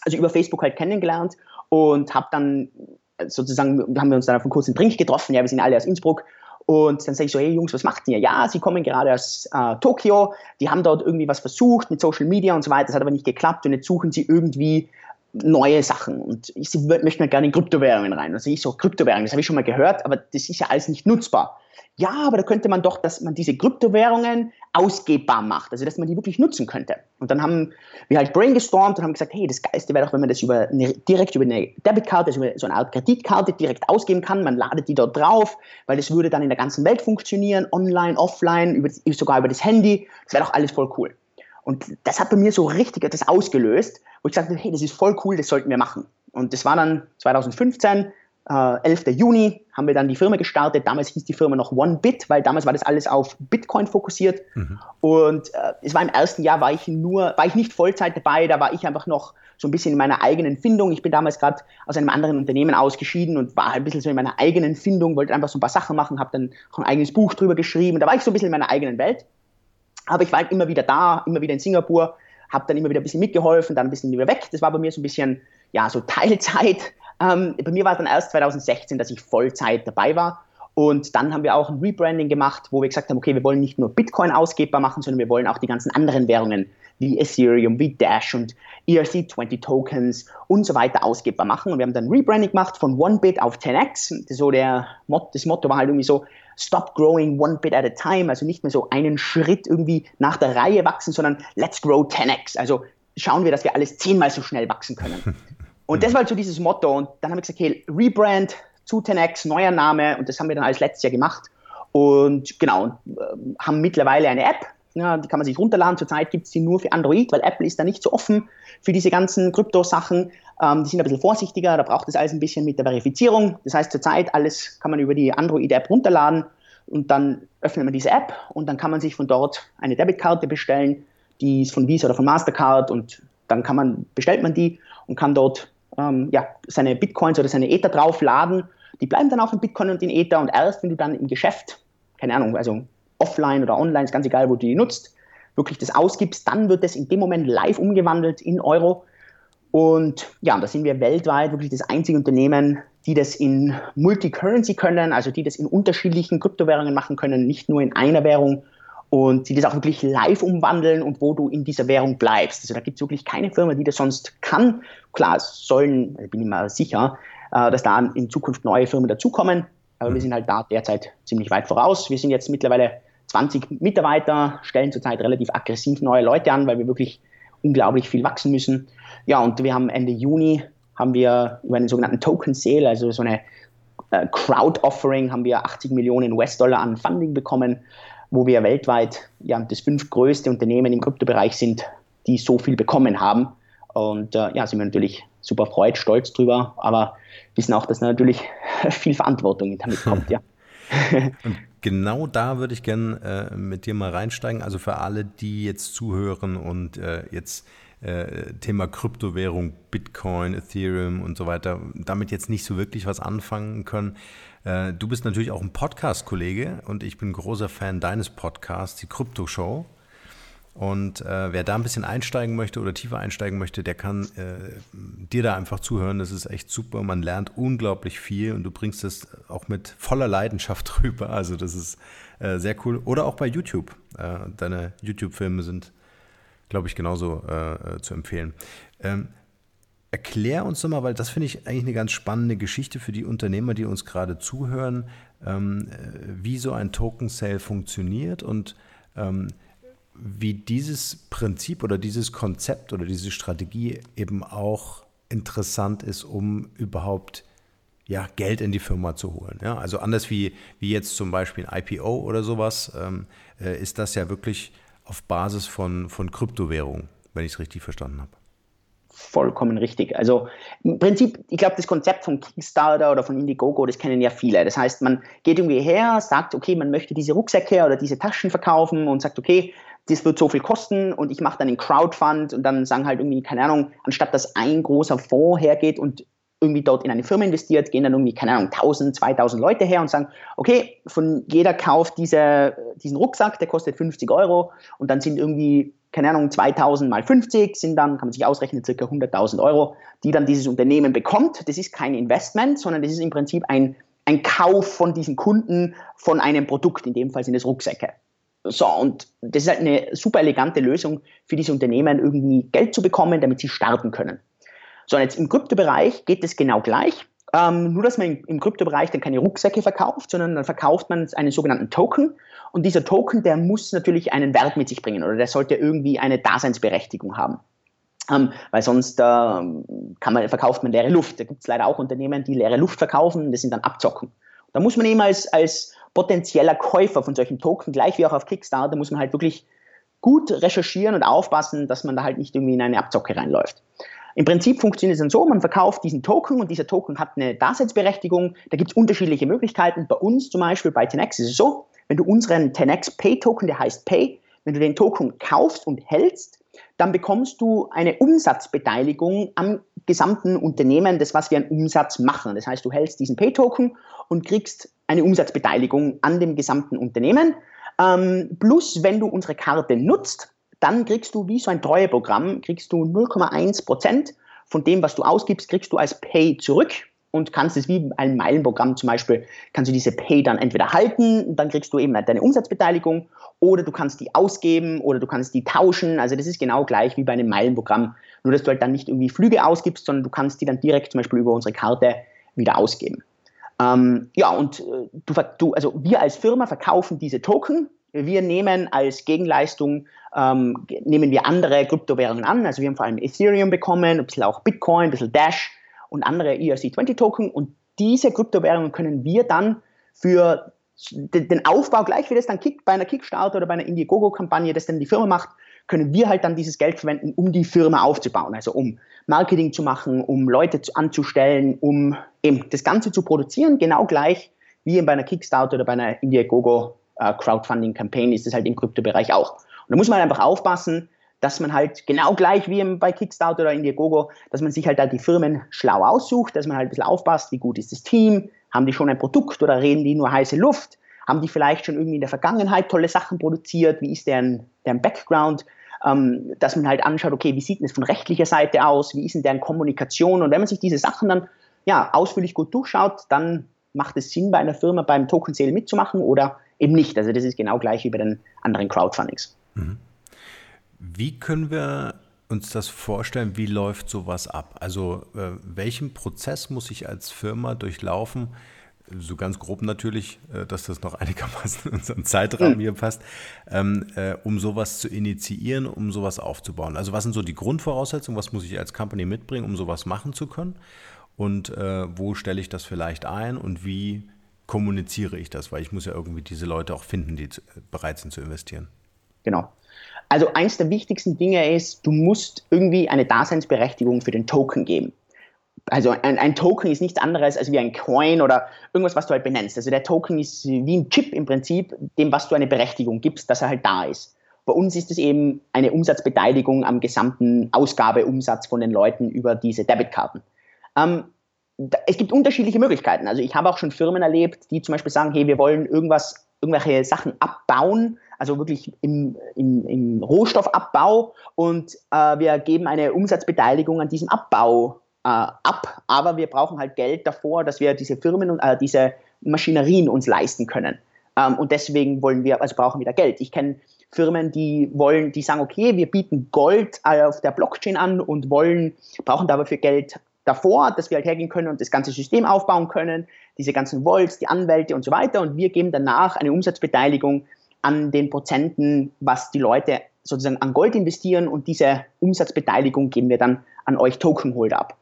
also über Facebook halt kennengelernt und habe dann sozusagen, haben wir uns dann auf einen kurzen Drink getroffen, ja, wir sind alle aus Innsbruck und dann sage ich so, hey Jungs, was macht ihr? Ja, sie kommen gerade aus äh, Tokio, die haben dort irgendwie was versucht mit Social Media und so weiter, das hat aber nicht geklappt und jetzt suchen sie irgendwie neue Sachen und ich, sie möchten halt gerne in Kryptowährungen rein. Sage ich so, Kryptowährungen, das habe ich schon mal gehört, aber das ist ja alles nicht nutzbar ja, aber da könnte man doch, dass man diese Kryptowährungen ausgebbar macht, also dass man die wirklich nutzen könnte. Und dann haben wir halt brainstormt und haben gesagt, hey, das Geiste wäre doch, wenn man das über eine, direkt über eine Debitkarte, also über so eine Art Kreditkarte direkt ausgeben kann. Man ladet die dort drauf, weil das würde dann in der ganzen Welt funktionieren, online, offline, über, sogar über das Handy. Das wäre doch alles voll cool. Und das hat bei mir so richtig etwas ausgelöst, wo ich sagte, hey, das ist voll cool, das sollten wir machen. Und das war dann 2015, äh, 11. Juni haben wir dann die Firma gestartet. Damals hieß die Firma noch OneBit, weil damals war das alles auf Bitcoin fokussiert. Mhm. Und äh, es war im ersten Jahr, war ich nur, war ich nicht Vollzeit dabei, da war ich einfach noch so ein bisschen in meiner eigenen Findung. Ich bin damals gerade aus einem anderen Unternehmen ausgeschieden und war halt ein bisschen so in meiner eigenen Findung, wollte einfach so ein paar Sachen machen, habe dann auch ein eigenes Buch drüber geschrieben. Da war ich so ein bisschen in meiner eigenen Welt. Aber ich war halt immer wieder da, immer wieder in Singapur, habe dann immer wieder ein bisschen mitgeholfen, dann ein bisschen wieder weg. Das war bei mir so ein bisschen, ja, so Teilzeit. Ähm, bei mir war es dann erst 2016, dass ich Vollzeit dabei war. Und dann haben wir auch ein Rebranding gemacht, wo wir gesagt haben, okay, wir wollen nicht nur Bitcoin ausgebbar machen, sondern wir wollen auch die ganzen anderen Währungen wie Ethereum, wie Dash und ERC20 Tokens und so weiter ausgebbar machen. Und wir haben dann Rebranding gemacht von OneBit auf 10x. So der, das Motto war halt irgendwie so, stop growing one bit at a time, also nicht mehr so einen Schritt irgendwie nach der Reihe wachsen, sondern let's grow 10x. Also schauen wir, dass wir alles zehnmal so schnell wachsen können. Und das war halt so dieses Motto. Und dann haben wir gesagt, okay, Rebrand zu 10x, neuer Name. Und das haben wir dann alles letztes Jahr gemacht. Und genau, äh, haben mittlerweile eine App. Ja, die kann man sich runterladen. Zurzeit gibt es die nur für Android, weil Apple ist da nicht so offen für diese ganzen Krypto-Sachen. Ähm, die sind ein bisschen vorsichtiger, da braucht es alles ein bisschen mit der Verifizierung. Das heißt, zurzeit alles kann man über die Android-App runterladen und dann öffnet man diese App und dann kann man sich von dort eine Debitkarte bestellen, die ist von Visa oder von Mastercard und dann kann man, bestellt man die und kann dort ähm, ja, seine Bitcoins oder seine Ether draufladen. Die bleiben dann auch in Bitcoin und in Ether und erst wenn du dann im Geschäft, keine Ahnung, also offline oder online, ist ganz egal, wo du die nutzt, wirklich das ausgibst, dann wird das in dem Moment live umgewandelt in Euro. Und ja, da sind wir weltweit wirklich das einzige Unternehmen, die das in Multicurrency können, also die das in unterschiedlichen Kryptowährungen machen können, nicht nur in einer Währung, und die das auch wirklich live umwandeln und wo du in dieser Währung bleibst. Also da gibt es wirklich keine Firma, die das sonst kann. Klar, es sollen, ich bin ich mir sicher, äh, dass da in Zukunft neue Firmen dazukommen, aber wir mhm. sind halt da derzeit ziemlich weit voraus. Wir sind jetzt mittlerweile 20 Mitarbeiter, stellen zurzeit relativ aggressiv neue Leute an, weil wir wirklich unglaublich viel wachsen müssen. Ja, und wir haben Ende Juni haben wir über einen sogenannten Token Sale, also so eine äh, Crowd Offering, haben wir 80 Millionen US-Dollar an Funding bekommen wo wir weltweit ja, das fünftgrößte Unternehmen im Kryptobereich sind, die so viel bekommen haben. Und äh, ja, sind wir natürlich super freut, stolz drüber, aber wissen auch, dass natürlich viel Verantwortung damit kommt, ja. Und genau da würde ich gerne äh, mit dir mal reinsteigen. Also für alle, die jetzt zuhören und äh, jetzt äh, Thema Kryptowährung, Bitcoin, Ethereum und so weiter, damit jetzt nicht so wirklich was anfangen können. Äh, du bist natürlich auch ein Podcast-Kollege und ich bin großer Fan deines Podcasts, die Krypto-Show. Und äh, wer da ein bisschen einsteigen möchte oder tiefer einsteigen möchte, der kann äh, dir da einfach zuhören. Das ist echt super. Man lernt unglaublich viel und du bringst es auch mit voller Leidenschaft rüber. Also das ist äh, sehr cool. Oder auch bei YouTube. Äh, deine YouTube-Filme sind, glaube ich, genauso äh, äh, zu empfehlen. Ähm, erklär uns doch mal, weil das finde ich eigentlich eine ganz spannende Geschichte für die Unternehmer, die uns gerade zuhören, ähm, wie so ein Token Sale funktioniert und ähm, wie dieses Prinzip oder dieses Konzept oder diese Strategie eben auch interessant ist, um überhaupt ja, Geld in die Firma zu holen. Ja, also anders wie, wie jetzt zum Beispiel ein IPO oder sowas, ähm, äh, ist das ja wirklich auf Basis von, von Kryptowährung, wenn ich es richtig verstanden habe. Vollkommen richtig. Also im Prinzip, ich glaube, das Konzept von Kickstarter oder von Indiegogo, das kennen ja viele. Das heißt, man geht irgendwie her, sagt, okay, man möchte diese Rucksäcke oder diese Taschen verkaufen und sagt, okay, das wird so viel kosten und ich mache dann einen Crowdfund und dann sagen halt irgendwie, keine Ahnung, anstatt dass ein großer Fonds hergeht und irgendwie dort in eine Firma investiert, gehen dann irgendwie, keine Ahnung, 1000, 2000 Leute her und sagen, okay, von jeder kauft diese, diesen Rucksack, der kostet 50 Euro und dann sind irgendwie, keine Ahnung, 2000 mal 50 sind dann, kann man sich ausrechnen, circa 100.000 Euro, die dann dieses Unternehmen bekommt. Das ist kein Investment, sondern das ist im Prinzip ein, ein Kauf von diesen Kunden von einem Produkt, in dem Fall sind es Rucksäcke. So, und das ist halt eine super elegante Lösung für diese Unternehmen, irgendwie Geld zu bekommen, damit sie starten können. So, und jetzt im Kryptobereich geht es genau gleich. Ähm, nur, dass man im Kryptobereich dann keine Rucksäcke verkauft, sondern dann verkauft man einen sogenannten Token. Und dieser Token, der muss natürlich einen Wert mit sich bringen oder der sollte irgendwie eine Daseinsberechtigung haben. Ähm, weil sonst äh, man, verkauft man leere Luft. Da gibt es leider auch Unternehmen, die leere Luft verkaufen, das sind dann Abzocken. Da muss man eben als, als potenzieller Käufer von solchen Token, gleich wie auch auf Kickstarter, muss man halt wirklich gut recherchieren und aufpassen, dass man da halt nicht irgendwie in eine Abzocke reinläuft. Im Prinzip funktioniert es dann so, man verkauft diesen Token und dieser Token hat eine Daseinsberechtigung. Da gibt es unterschiedliche Möglichkeiten. Bei uns zum Beispiel bei 10x ist es so, wenn du unseren 10x Pay Token, der heißt Pay, wenn du den Token kaufst und hältst, dann bekommst du eine Umsatzbeteiligung am gesamten Unternehmen, das was wir an Umsatz machen. Das heißt, du hältst diesen Pay-Token und kriegst eine Umsatzbeteiligung an dem gesamten Unternehmen. Ähm, plus, wenn du unsere Karte nutzt, dann kriegst du wie so ein Treueprogramm, kriegst du 0,1 Prozent von dem, was du ausgibst, kriegst du als Pay zurück und kannst es wie ein Meilenprogramm zum Beispiel, kannst du diese Pay dann entweder halten, dann kriegst du eben deine Umsatzbeteiligung oder du kannst die ausgeben oder du kannst die tauschen. Also das ist genau gleich wie bei einem Meilenprogramm, nur dass du halt dann nicht irgendwie Flüge ausgibst, sondern du kannst die dann direkt zum Beispiel über unsere Karte wieder ausgeben. Ähm, ja, und äh, du, du, also wir als Firma verkaufen diese Token. Wir nehmen als Gegenleistung, ähm, nehmen wir andere Kryptowährungen an. Also wir haben vor allem Ethereum bekommen, ein bisschen auch Bitcoin, ein bisschen Dash und andere ERC20-Token. Und diese Kryptowährungen können wir dann für den Aufbau, gleich wie das dann bei einer Kickstarter oder bei einer Indiegogo-Kampagne, das dann die Firma macht, können wir halt dann dieses Geld verwenden, um die Firma aufzubauen. Also um Marketing zu machen, um Leute zu, anzustellen, um eben das Ganze zu produzieren, genau gleich wie bei einer Kickstarter oder bei einer Indiegogo äh, Crowdfunding-Campaign ist das halt im Kryptobereich auch. Und da muss man einfach aufpassen, dass man halt genau gleich wie bei Kickstarter oder Indiegogo, dass man sich halt da die Firmen schlau aussucht, dass man halt ein bisschen aufpasst, wie gut ist das Team, haben die schon ein Produkt oder reden die nur heiße Luft, haben die vielleicht schon irgendwie in der Vergangenheit tolle Sachen produziert, wie ist deren, deren Background, ähm, dass man halt anschaut, okay, wie sieht denn das von rechtlicher Seite aus, wie ist denn deren Kommunikation und wenn man sich diese Sachen dann ja, ausführlich gut durchschaut, dann macht es Sinn, bei einer Firma beim Token Sale mitzumachen oder eben nicht. Also das ist genau gleich wie bei den anderen Crowdfundings. Mhm. Wie können wir uns das vorstellen, wie läuft sowas ab? Also äh, welchen Prozess muss ich als Firma durchlaufen? So ganz grob natürlich, äh, dass das noch einigermaßen in unseren Zeitrahmen hm. hier passt, ähm, äh, um sowas zu initiieren, um sowas aufzubauen. Also was sind so die Grundvoraussetzungen, was muss ich als Company mitbringen, um sowas machen zu können? Und äh, wo stelle ich das vielleicht ein und wie kommuniziere ich das? Weil ich muss ja irgendwie diese Leute auch finden, die bereit sind zu investieren. Genau. Also eins der wichtigsten Dinge ist, du musst irgendwie eine Daseinsberechtigung für den Token geben. Also ein, ein, Token ist nichts anderes als wie ein Coin oder irgendwas, was du halt benennst. Also der Token ist wie ein Chip im Prinzip, dem was du eine Berechtigung gibst, dass er halt da ist. Bei uns ist es eben eine Umsatzbeteiligung am gesamten Ausgabeumsatz von den Leuten über diese Debitkarten. Ähm, es gibt unterschiedliche Möglichkeiten. Also ich habe auch schon Firmen erlebt, die zum Beispiel sagen, hey, wir wollen irgendwas irgendwelche Sachen abbauen also wirklich im, im, im Rohstoffabbau und äh, wir geben eine Umsatzbeteiligung an diesem Abbau äh, ab, aber wir brauchen halt Geld davor, dass wir diese Firmen und äh, diese Maschinerien uns leisten können. Ähm, und deswegen wollen wir, also brauchen wir da Geld. Ich kenne Firmen, die wollen, die sagen, okay, wir bieten Gold auf der Blockchain an und wollen, brauchen dafür Geld davor, dass wir halt hergehen können und das ganze System aufbauen können, diese ganzen Volts, die Anwälte und so weiter. Und wir geben danach eine Umsatzbeteiligung an den Prozenten, was die Leute sozusagen an Gold investieren und diese Umsatzbeteiligung geben wir dann an euch Tokenholder ab.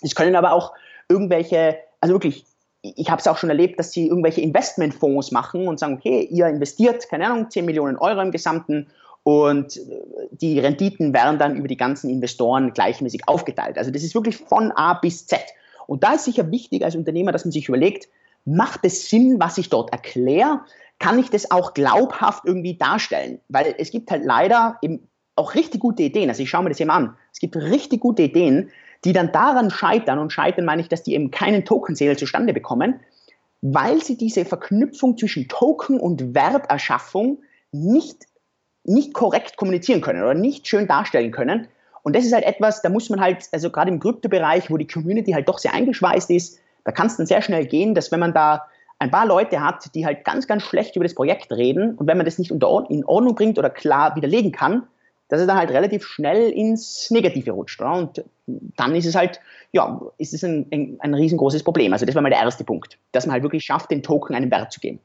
Es können aber auch irgendwelche, also wirklich, ich habe es auch schon erlebt, dass sie irgendwelche Investmentfonds machen und sagen, okay, ihr investiert, keine Ahnung, 10 Millionen Euro im Gesamten und die Renditen werden dann über die ganzen Investoren gleichmäßig aufgeteilt. Also das ist wirklich von A bis Z. Und da ist sicher wichtig als Unternehmer, dass man sich überlegt, macht es Sinn, was ich dort erkläre? Kann ich das auch glaubhaft irgendwie darstellen? Weil es gibt halt leider eben auch richtig gute Ideen. Also ich schaue mir das eben an. Es gibt richtig gute Ideen, die dann daran scheitern, und scheitern meine ich, dass die eben keinen Token-Sale zustande bekommen, weil sie diese Verknüpfung zwischen Token und Werterschaffung nicht, nicht korrekt kommunizieren können oder nicht schön darstellen können. Und das ist halt etwas, da muss man halt, also gerade im Kryptobereich, wo die Community halt doch sehr eingeschweißt ist, da kann es dann sehr schnell gehen, dass wenn man da ein paar Leute hat, die halt ganz, ganz schlecht über das Projekt reden und wenn man das nicht in Ordnung bringt oder klar widerlegen kann, dass es dann halt relativ schnell ins Negative rutscht. Oder? Und dann ist es halt, ja, ist es ein, ein, ein riesengroßes Problem. Also das war mal der erste Punkt, dass man halt wirklich schafft, dem Token einen Wert zu geben.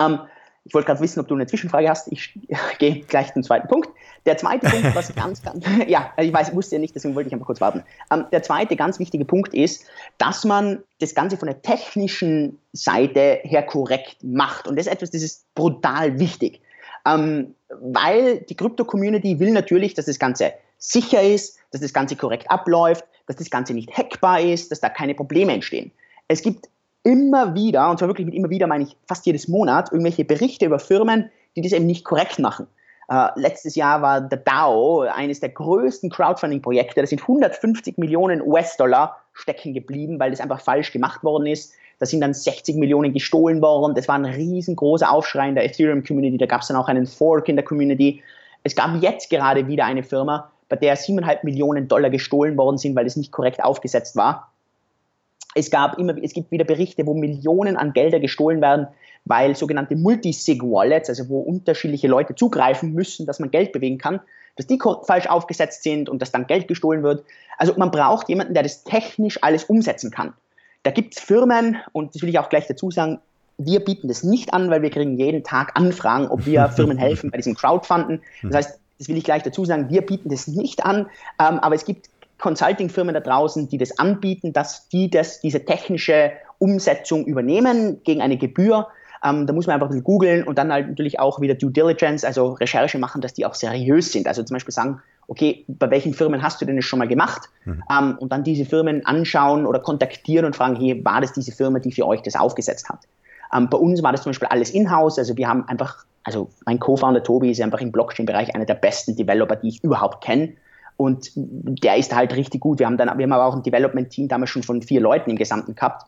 Ähm, ich wollte gerade wissen, ob du eine Zwischenfrage hast. Ich gehe gleich zum zweiten Punkt. Der zweite Punkt, was ganz, ganz, ja, ich weiß, ich wusste ja nicht, deswegen wollte ich einfach kurz warten. Ähm, der zweite ganz wichtige Punkt ist, dass man das Ganze von der technischen Seite her korrekt macht. Und das ist etwas, das ist brutal wichtig. Ähm, weil die Krypto-Community will natürlich, dass das Ganze sicher ist, dass das Ganze korrekt abläuft, dass das Ganze nicht hackbar ist, dass da keine Probleme entstehen. Es gibt immer wieder, und zwar wirklich mit immer wieder meine ich fast jedes Monat, irgendwelche Berichte über Firmen, die das eben nicht korrekt machen. Uh, letztes Jahr war der DAO eines der größten Crowdfunding-Projekte. Da sind 150 Millionen US-Dollar stecken geblieben, weil das einfach falsch gemacht worden ist. Da sind dann 60 Millionen gestohlen worden. Das war ein riesengroßer Aufschrei in der Ethereum-Community. Da gab es dann auch einen Fork in der Community. Es gab jetzt gerade wieder eine Firma, bei der 7,5 Millionen Dollar gestohlen worden sind, weil es nicht korrekt aufgesetzt war. Es, gab immer, es gibt wieder Berichte, wo Millionen an Gelder gestohlen werden, weil sogenannte Multisig-Wallets, also wo unterschiedliche Leute zugreifen müssen, dass man Geld bewegen kann, dass die falsch aufgesetzt sind und dass dann Geld gestohlen wird. Also man braucht jemanden, der das technisch alles umsetzen kann. Da gibt es Firmen, und das will ich auch gleich dazu sagen, wir bieten das nicht an, weil wir kriegen jeden Tag Anfragen, ob wir Firmen helfen bei diesem Crowdfunden. Das heißt, das will ich gleich dazu sagen, wir bieten das nicht an, ähm, aber es gibt Consulting-Firmen da draußen, die das anbieten, dass die das, diese technische Umsetzung übernehmen gegen eine Gebühr. Ähm, da muss man einfach ein bisschen googeln und dann halt natürlich auch wieder Due Diligence, also Recherche machen, dass die auch seriös sind. Also zum Beispiel sagen, okay, bei welchen Firmen hast du denn das schon mal gemacht? Mhm. Ähm, und dann diese Firmen anschauen oder kontaktieren und fragen, hey, war das diese Firma, die für euch das aufgesetzt hat? Ähm, bei uns war das zum Beispiel alles in-house, also wir haben einfach, also mein Co-Founder Tobi ist einfach im Blockchain-Bereich einer der besten Developer, die ich überhaupt kenne. Und der ist halt richtig gut. Wir haben dann, wir haben aber auch ein Development-Team damals schon von vier Leuten im Gesamten gehabt.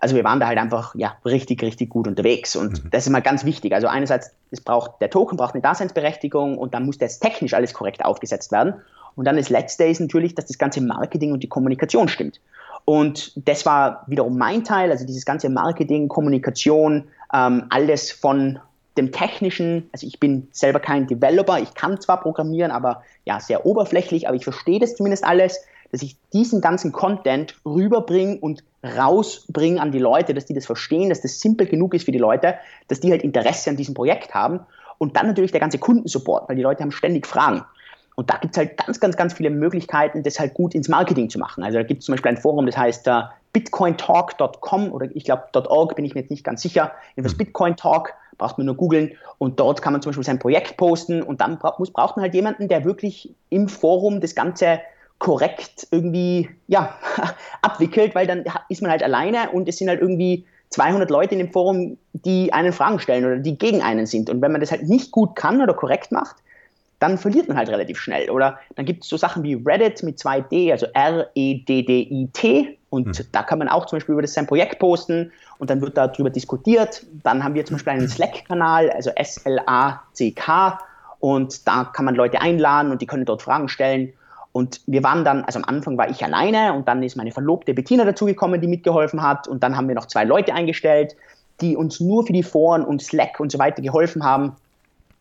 Also wir waren da halt einfach ja, richtig, richtig gut unterwegs. Und mhm. das ist mal ganz wichtig. Also einerseits, es braucht, der Token braucht eine Daseinsberechtigung und dann muss das technisch alles korrekt aufgesetzt werden. Und dann das Letzte ist natürlich, dass das ganze Marketing und die Kommunikation stimmt. Und das war wiederum mein Teil, also dieses ganze Marketing, Kommunikation, ähm, alles von dem Technischen, also ich bin selber kein Developer, ich kann zwar programmieren, aber ja, sehr oberflächlich, aber ich verstehe das zumindest alles, dass ich diesen ganzen Content rüberbringe und rausbringe an die Leute, dass die das verstehen, dass das simpel genug ist für die Leute, dass die halt Interesse an diesem Projekt haben. Und dann natürlich der ganze Kundensupport, weil die Leute haben ständig Fragen. Und da gibt es halt ganz, ganz, ganz viele Möglichkeiten, das halt gut ins Marketing zu machen. Also da gibt es zum Beispiel ein Forum, das heißt uh, bitcointalk.com oder ich glaube .org, bin ich mir jetzt nicht ganz sicher. Jedenfalls mhm. Bitcoin Talk, braucht man nur googeln und dort kann man zum Beispiel sein Projekt posten und dann muss, braucht man halt jemanden, der wirklich im Forum das Ganze korrekt irgendwie ja, abwickelt, weil dann ist man halt alleine und es sind halt irgendwie 200 Leute in dem Forum, die einen Fragen stellen oder die gegen einen sind. Und wenn man das halt nicht gut kann oder korrekt macht, dann verliert man halt relativ schnell. Oder dann gibt es so Sachen wie Reddit mit 2D, also R-E-D-D-I-T, Und mhm. da kann man auch zum Beispiel über das sein Projekt posten und dann wird darüber diskutiert. Dann haben wir zum Beispiel einen Slack-Kanal, also S-L-A-C-K und da kann man Leute einladen und die können dort Fragen stellen. Und wir waren dann, also am Anfang war ich alleine und dann ist meine Verlobte Bettina dazugekommen, die mitgeholfen hat. Und dann haben wir noch zwei Leute eingestellt, die uns nur für die Foren und Slack und so weiter geholfen haben.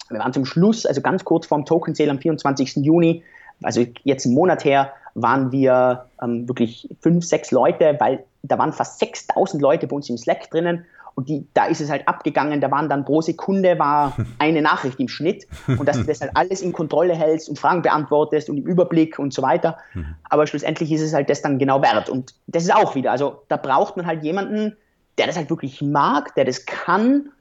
Wir waren zum Schluss, also ganz kurz vorm Token Sale am 24. Juni, also jetzt einen Monat her, waren wir ähm, wirklich fünf, sechs Leute, weil da waren fast 6000 Leute bei uns im Slack drinnen und die, da ist es halt abgegangen, da waren dann pro Sekunde war eine Nachricht im Schnitt und dass du das halt alles in Kontrolle hältst und Fragen beantwortest und im Überblick und so weiter. Mhm. Aber schlussendlich ist es halt das dann genau wert. Und das ist auch wieder, also da braucht man halt jemanden, der das halt wirklich mag, der das kann,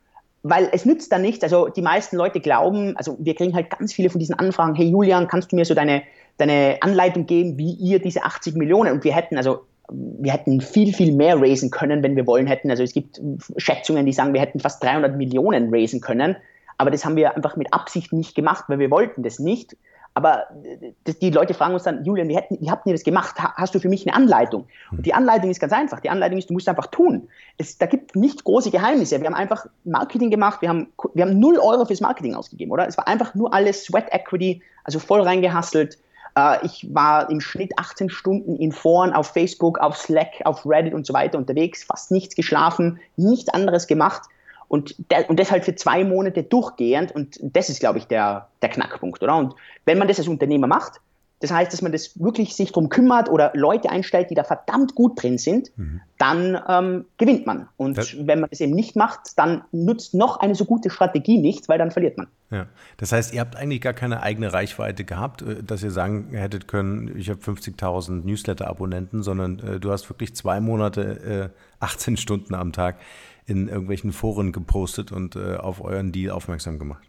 weil es nützt dann nichts. Also die meisten Leute glauben, also wir kriegen halt ganz viele von diesen Anfragen, hey Julian, kannst du mir so deine, deine Anleitung geben, wie ihr diese 80 Millionen und wir hätten also wir hätten viel, viel mehr raisen können, wenn wir wollen hätten. Also es gibt Schätzungen, die sagen, wir hätten fast 300 Millionen raisen können. Aber das haben wir einfach mit Absicht nicht gemacht, weil wir wollten das nicht. Aber die Leute fragen uns dann, Julian, wie, hätten, wie habt ihr das gemacht? Hast du für mich eine Anleitung? Und die Anleitung ist ganz einfach. Die Anleitung ist, du musst einfach tun. Es, da gibt nicht große Geheimnisse. Wir haben einfach Marketing gemacht. Wir haben, wir haben 0 Euro fürs Marketing ausgegeben, oder? Es war einfach nur alles Sweat Equity, also voll reingehustelt äh, ich war im Schnitt 18 Stunden in Foren, auf Facebook, auf Slack, auf Reddit und so weiter unterwegs, fast nichts geschlafen, nichts anderes gemacht und, der, und deshalb für zwei Monate durchgehend und das ist, glaube ich, der, der Knackpunkt, oder? Und wenn man das als Unternehmer macht, das heißt, dass man das wirklich sich darum kümmert oder Leute einstellt, die da verdammt gut drin sind, mhm. dann ähm, gewinnt man. Und das, wenn man das eben nicht macht, dann nutzt noch eine so gute Strategie nichts, weil dann verliert man. Ja. Das heißt, ihr habt eigentlich gar keine eigene Reichweite gehabt, äh, dass ihr sagen hättet können, ich habe 50.000 Newsletter-Abonnenten, sondern äh, du hast wirklich zwei Monate, äh, 18 Stunden am Tag in irgendwelchen Foren gepostet und äh, auf euren Deal aufmerksam gemacht.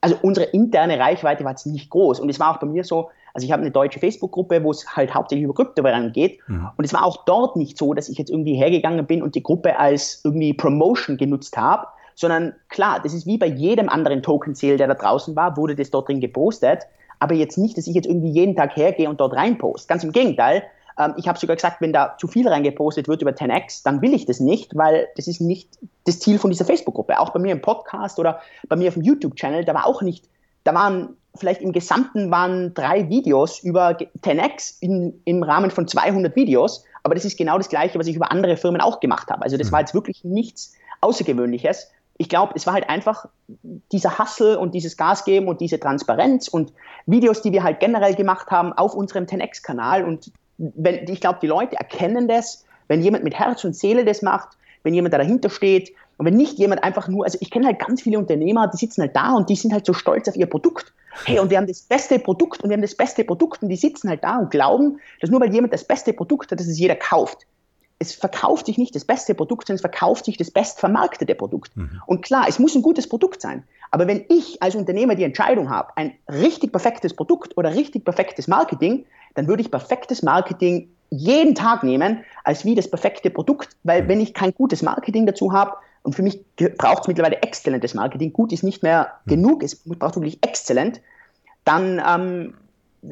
Also unsere interne Reichweite war jetzt nicht groß und es war auch bei mir so, also ich habe eine deutsche Facebook-Gruppe, wo es halt hauptsächlich über Kryptowährungen geht. Mhm. Und es war auch dort nicht so, dass ich jetzt irgendwie hergegangen bin und die Gruppe als irgendwie Promotion genutzt habe, sondern klar, das ist wie bei jedem anderen Token-Sale, der da draußen war, wurde das dort drin gepostet. Aber jetzt nicht, dass ich jetzt irgendwie jeden Tag hergehe und dort reinpost. Ganz im Gegenteil. Ähm, ich habe sogar gesagt, wenn da zu viel reingepostet wird über 10x, dann will ich das nicht, weil das ist nicht das Ziel von dieser Facebook-Gruppe. Auch bei mir im Podcast oder bei mir auf dem YouTube-Channel, da war auch nicht, da waren vielleicht im Gesamten waren drei Videos über 10x in, im Rahmen von 200 Videos, aber das ist genau das Gleiche, was ich über andere Firmen auch gemacht habe. Also das mhm. war jetzt wirklich nichts Außergewöhnliches. Ich glaube, es war halt einfach dieser Hustle und dieses Gas geben und diese Transparenz und Videos, die wir halt generell gemacht haben auf unserem 10x-Kanal. Und wenn, ich glaube, die Leute erkennen das, wenn jemand mit Herz und Seele das macht, wenn jemand da dahinter steht, und wenn nicht jemand einfach nur, also ich kenne halt ganz viele Unternehmer, die sitzen halt da und die sind halt so stolz auf ihr Produkt. Hey, und wir haben das beste Produkt und wir haben das beste Produkt und die sitzen halt da und glauben, dass nur weil jemand das beste Produkt hat, dass es jeder kauft. Es verkauft sich nicht das beste Produkt, sondern es verkauft sich das bestvermarktete Produkt. Mhm. Und klar, es muss ein gutes Produkt sein. Aber wenn ich als Unternehmer die Entscheidung habe, ein richtig perfektes Produkt oder richtig perfektes Marketing, dann würde ich perfektes Marketing jeden Tag nehmen als wie das perfekte Produkt, weil mhm. wenn ich kein gutes Marketing dazu habe, und für mich braucht es mittlerweile exzellentes Marketing. Gut ist nicht mehr mhm. genug, es braucht wirklich exzellent. Dann, ähm,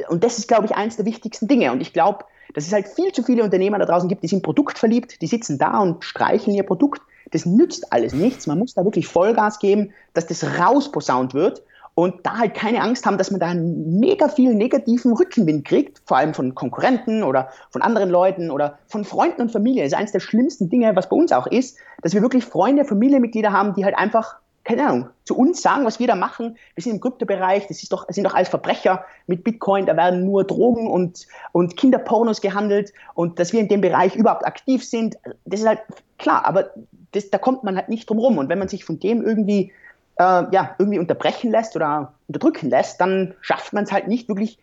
und das ist, glaube ich, eines der wichtigsten Dinge. Und ich glaube, dass es halt viel zu viele Unternehmer da draußen gibt, die sind produktverliebt, die sitzen da und streicheln ihr Produkt. Das nützt alles nichts. Man muss da wirklich Vollgas geben, dass das rausposaunt wird und da halt keine Angst haben, dass man da einen mega viel negativen Rückenwind kriegt, vor allem von Konkurrenten oder von anderen Leuten oder von Freunden und Familie. Das ist eines der schlimmsten Dinge, was bei uns auch ist, dass wir wirklich Freunde, Familienmitglieder haben, die halt einfach keine Ahnung, zu uns sagen, was wir da machen. Wir sind im Kryptobereich, das, ist doch, das sind doch alles Verbrecher mit Bitcoin, da werden nur Drogen und, und Kinderpornos gehandelt und dass wir in dem Bereich überhaupt aktiv sind, das ist halt klar, aber das, da kommt man halt nicht drum rum. Und wenn man sich von dem irgendwie äh, ja, irgendwie unterbrechen lässt oder unterdrücken lässt, dann schafft man es halt nicht wirklich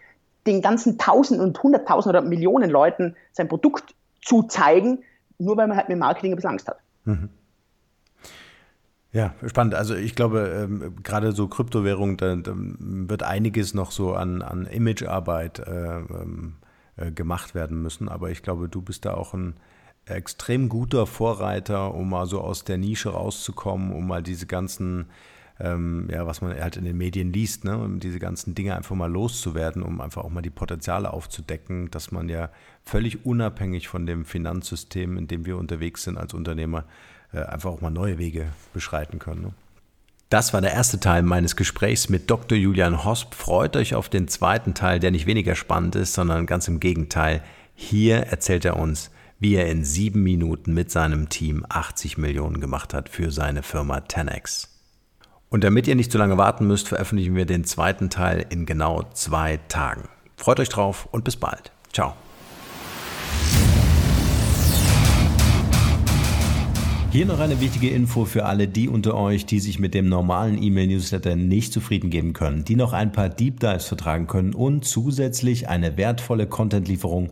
den ganzen Tausenden und Hunderttausenden oder Millionen Leuten sein Produkt zu zeigen, nur weil man halt mit Marketing ein bisschen Angst hat. Mhm. Ja, spannend. Also ich glaube, ähm, gerade so Kryptowährung, da, da, wird einiges noch so an, an Imagearbeit äh, ähm, äh, gemacht werden müssen. Aber ich glaube, du bist da auch ein extrem guter Vorreiter, um mal so aus der Nische rauszukommen, um mal diese ganzen ähm, ja, was man halt in den Medien liest, ne? um diese ganzen Dinge einfach mal loszuwerden, um einfach auch mal die Potenziale aufzudecken, dass man ja völlig unabhängig von dem Finanzsystem, in dem wir unterwegs sind als Unternehmer, äh, einfach auch mal neue Wege beschreiten können. Ne? Das war der erste Teil meines Gesprächs mit Dr. Julian Hosp. Freut euch auf den zweiten Teil, der nicht weniger spannend ist, sondern ganz im Gegenteil. Hier erzählt er uns, wie er in sieben Minuten mit seinem Team 80 Millionen gemacht hat für seine Firma 10x. Und damit ihr nicht zu lange warten müsst, veröffentlichen wir den zweiten Teil in genau zwei Tagen. Freut euch drauf und bis bald. Ciao. Hier noch eine wichtige Info für alle die unter euch, die sich mit dem normalen E-Mail-Newsletter nicht zufrieden geben können, die noch ein paar Deep Dives vertragen können und zusätzlich eine wertvolle Content-Lieferung